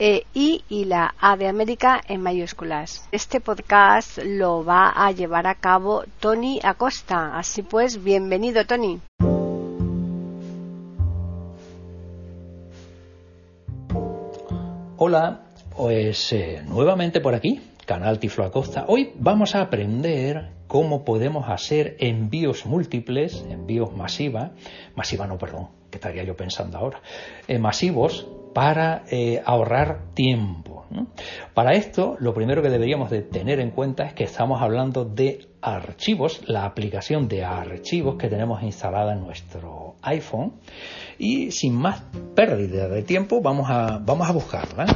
e I y la A de América en mayúsculas. Este podcast lo va a llevar a cabo Tony Acosta. Así pues, bienvenido Tony. Hola, pues eh, nuevamente por aquí, Canal Tiflo Acosta. Hoy vamos a aprender cómo podemos hacer envíos múltiples, envíos masiva, masiva no, perdón, que estaría yo pensando ahora, eh, masivos para eh, ahorrar tiempo. Para esto, lo primero que deberíamos de tener en cuenta es que estamos hablando de archivos, la aplicación de archivos que tenemos instalada en nuestro iPhone. Y sin más pérdida de tiempo, vamos a, vamos a buscarla.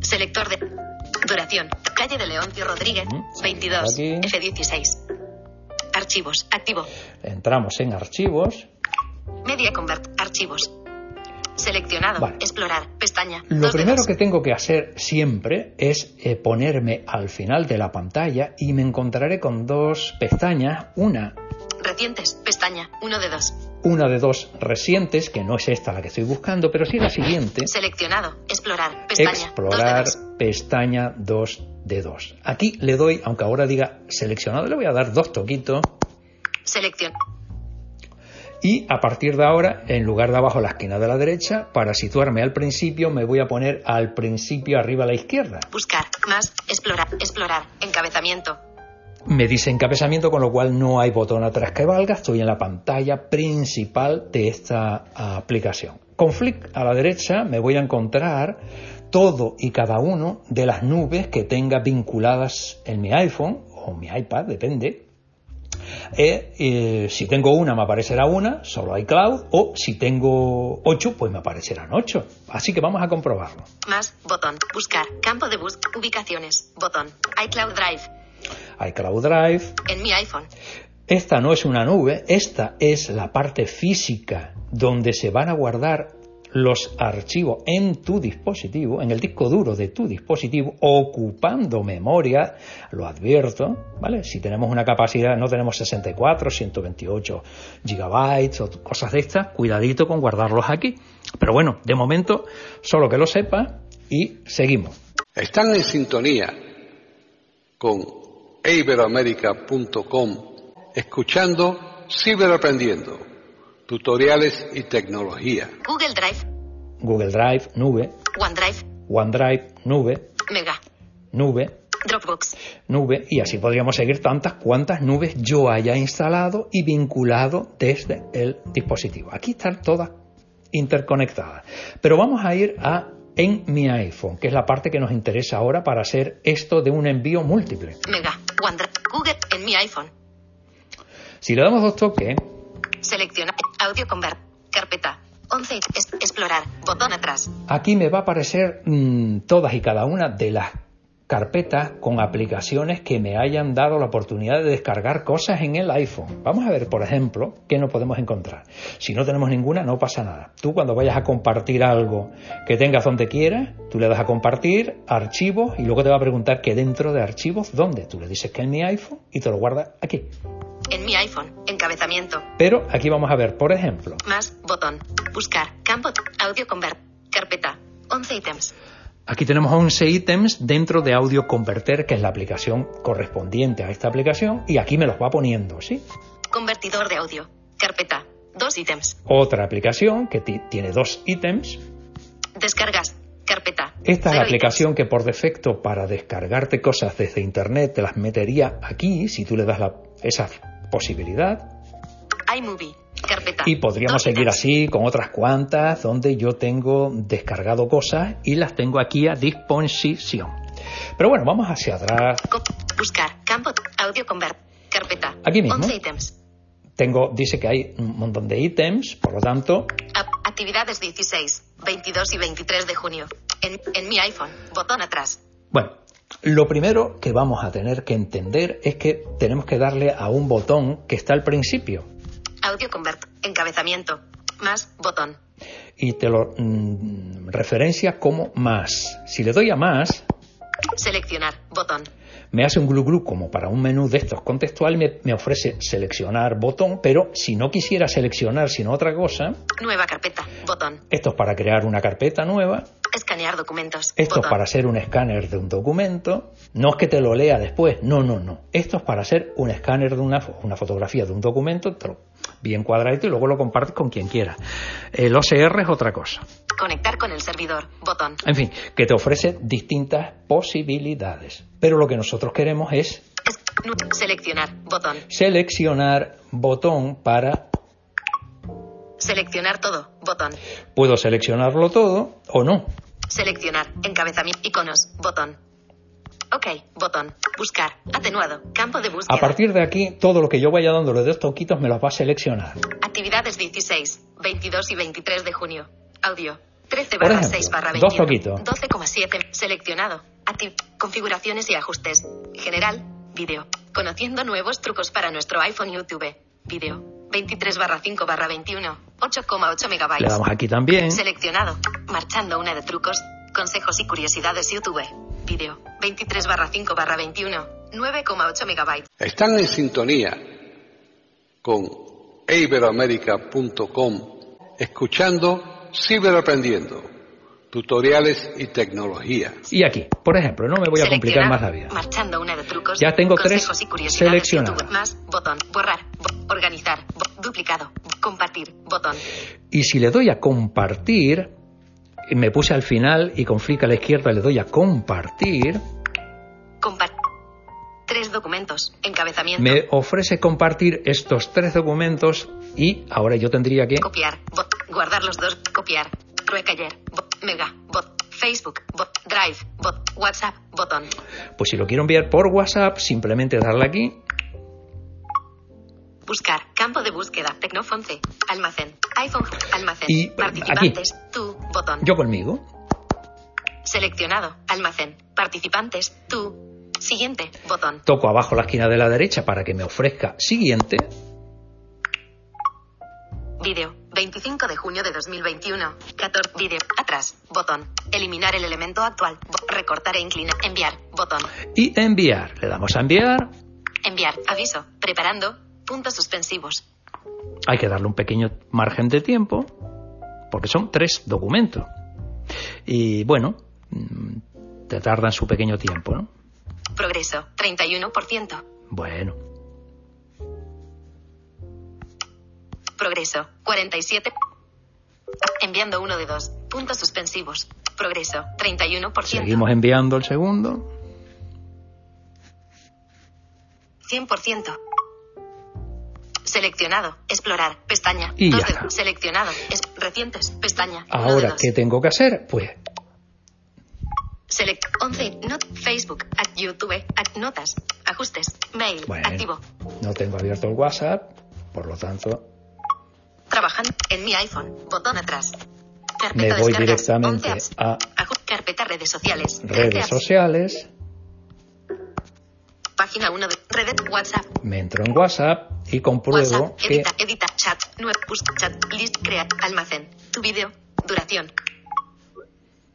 Selector de duración. Calle de Leoncio Rodríguez, 22, F16. Archivos, activo. Entramos en archivos. Media Convert, archivos. Seleccionado. Explorar. Pestaña. Lo primero que tengo que hacer siempre es eh, ponerme al final de la pantalla y me encontraré con dos pestañas. Una. Recientes. Pestaña. Uno de dos. Una de dos recientes, que no es esta la que estoy buscando, pero sí la siguiente. Seleccionado. Explorar. Pestaña. Explorar. Pestaña 2 de 2. Aquí le doy, aunque ahora diga seleccionado, le voy a dar dos toquitos. Selección y a partir de ahora, en lugar de abajo a la esquina de la derecha, para situarme al principio, me voy a poner al principio arriba a la izquierda. Buscar, más, explorar, explorar, encabezamiento. Me dice encabezamiento, con lo cual no hay botón atrás que valga, estoy en la pantalla principal de esta aplicación. Con flick a la derecha me voy a encontrar todo y cada uno de las nubes que tenga vinculadas en mi iPhone o mi iPad, depende, eh, si tengo una, me aparecerá una, solo iCloud, o si tengo ocho, pues me aparecerán ocho. Así que vamos a comprobarlo. Más, botón, buscar, campo de búsqueda, ubicaciones, botón, iCloud Drive. iCloud Drive. En mi iPhone. Esta no es una nube, esta es la parte física donde se van a guardar los archivos en tu dispositivo, en el disco duro de tu dispositivo, ocupando memoria, lo advierto, ¿vale? Si tenemos una capacidad, no tenemos 64, 128 gigabytes o cosas de estas, cuidadito con guardarlos aquí. Pero bueno, de momento, solo que lo sepa y seguimos. Están en sintonía con iberoamerica.com, escuchando Ciberaprendiendo tutoriales y tecnología. Google Drive. Google Drive, nube. OneDrive. OneDrive, nube. Mega. Nube. Dropbox. Nube. Y así podríamos seguir tantas cuantas nubes yo haya instalado y vinculado desde el dispositivo. Aquí están todas interconectadas. Pero vamos a ir a en mi iPhone, que es la parte que nos interesa ahora para hacer esto de un envío múltiple. Mega. OneDrive. Google en mi iPhone. Si le damos dos toques, Selecciona audio convert. Carpeta. 11. explorar. Botón atrás. Aquí me va a aparecer mm, todas y cada una de las carpetas con aplicaciones que me hayan dado la oportunidad de descargar cosas en el iPhone. Vamos a ver, por ejemplo, qué no podemos encontrar. Si no tenemos ninguna, no pasa nada. Tú cuando vayas a compartir algo que tengas donde quieras, tú le das a compartir, archivos, y luego te va a preguntar que dentro de archivos, ¿dónde? Tú le dices que en mi iPhone y te lo guardas aquí en mi iPhone, encabezamiento. Pero aquí vamos a ver, por ejemplo. Más, botón, buscar, campo, audio convert, carpeta, 11 ítems. Aquí tenemos 11 ítems dentro de Audio Converter, que es la aplicación correspondiente a esta aplicación, y aquí me los va poniendo, ¿sí? Convertidor de audio, carpeta, dos ítems. Otra aplicación que tiene dos ítems. Descargas, carpeta. Esta es la aplicación que por defecto para descargarte cosas desde internet te las metería aquí si tú le das la, esa posibilidad. iMovie. Carpeta. Y podríamos seguir así con otras cuantas donde yo tengo descargado cosas y las tengo aquí a disposición. Pero bueno, vamos hacia atrás. Buscar, campo, audio convert, carpeta. Aquí mismo. 11 ítems. Tengo, dice que hay un montón de ítems, por lo tanto. Actividades 16, 22 y 23 de junio. En, en mi iPhone, botón atrás. Bueno, lo primero que vamos a tener que entender es que tenemos que darle a un botón que está al principio. Audio convert, encabezamiento, más, botón. Y te lo mm, referencia como más. Si le doy a más. Seleccionar, botón. Me hace un glu glu como para un menú de estos contextual y me, me, ofrece seleccionar botón, pero si no quisiera seleccionar sino otra cosa. Nueva carpeta, botón. Esto es para crear una carpeta nueva. Escanear documentos. Esto botón. es para hacer un escáner de un documento. No es que te lo lea después, no, no, no. Esto es para hacer un escáner de una, una fotografía de un documento, bien cuadradito y luego lo compartes con quien quiera. El OCR es otra cosa. Conectar con el servidor, botón. En fin, que te ofrece distintas posibilidades. Pero lo que nosotros queremos es... es seleccionar, botón. Seleccionar botón para Seleccionar todo, botón. Puedo seleccionarlo todo o no. Seleccionar, encabezamiento, iconos, botón. Ok, botón. Buscar, atenuado, campo de búsqueda. A partir de aquí, todo lo que yo vaya dándole de estos toquitos me los va a seleccionar. Actividades 16, 22 y 23 de junio. Audio. 13 Por barra ejemplo, 6 barra dos 21. toquitos. 12,7. Seleccionado. Activ configuraciones y ajustes. General. Vídeo. Conociendo nuevos trucos para nuestro iPhone YouTube. Vídeo. 23 barra 5 barra 21. 8,8 Le megabytes. damos aquí también. Seleccionado. Marchando una de trucos, consejos y curiosidades YouTube. Vídeo. 23 barra 5 barra 21. 9,8 megabytes. Están en sintonía con iberoamérica.com escuchando Ciberaprendiendo, tutoriales y tecnología. Y aquí, por ejemplo, no me voy a complicar más la vida. Marchando una de trucos. Ya tengo tres. YouTube. Más. Botón. Borrar. Organizar. duplicado. compartir. Botón. Y si le doy a compartir, me puse al final y con flick a la izquierda le doy a compartir, Compartir. Tres documentos. Encabezamiento. me ofrece compartir estos tres documentos y ahora yo tendría que... Copiar. Bot. Guardar los dos. Copiar. Bot. Mega. Bot. Facebook. Bot. Drive. Bot. WhatsApp. Botón. Pues si lo quiero enviar por WhatsApp, simplemente darle aquí Buscar. Campo de búsqueda. Tecnofonce. Almacén. iPhone. Almacén. Y, Participantes. Tú. Botón. yo conmigo. Seleccionado. Almacén. Participantes. Tú. Siguiente. Botón. Toco abajo la esquina de la derecha para que me ofrezca siguiente. Vídeo. 25 de junio de 2021. 14. Vídeo. Atrás. Botón. Eliminar el elemento actual. Recortar e inclinar. Enviar. Botón. Y enviar. Le damos a enviar. Enviar. Aviso. Preparando. Puntos suspensivos. Hay que darle un pequeño margen de tiempo porque son tres documentos. Y bueno, mm, te tardan su pequeño tiempo, ¿no? Progreso. 31%. Bueno, Progreso. 47. Enviando uno de dos. Puntos suspensivos. Progreso. 31%. seguimos enviando el segundo. 100%. Seleccionado. Explorar. Pestaña. Y ya está. Seleccionado. Es- recientes. Pestaña. Ahora. ¿qué tengo que hacer? Pues Select 11. Not Facebook. At YouTube. At notas. Ajustes. Mail. Bueno. Activo. no tengo abierto el WhatsApp, por lo tanto Trabajando en mi iPhone. Botón atrás. Carpeta me voy directamente 11 apps. a Carpeta redes sociales. 13 redes sociales, Página 1 de redes WhatsApp. me entro en WhatsApp y compruebo WhatsApp. que Edita, edita, chat. Nueve, push, chat. List, crea, almacén. Tu vídeo. Duración.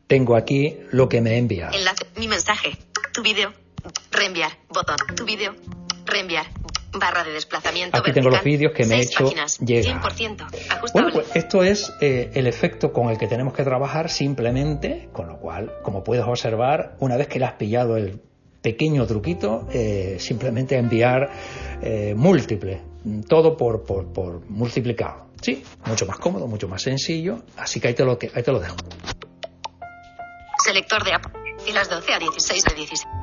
tengo aquí lo que me enviado. Enlace. Mi mensaje. Tu. Reenviar. Botón. Tu. Reenviar. Barra de desplazamiento. Aquí tengo los vídeos que me he hecho páginas. llegar. 100%. Ajustable. Bueno, pues esto es eh, el efecto con el que tenemos que trabajar simplemente, con lo cual, como puedes observar, una vez que le has pillado el pequeño truquito, eh, simplemente enviar eh, múltiples, todo por, por, por multiplicado. Sí, mucho más cómodo, mucho más sencillo, así que ahí te lo, ahí te lo dejo. Selector de app. Y las 12 a 16 de 16.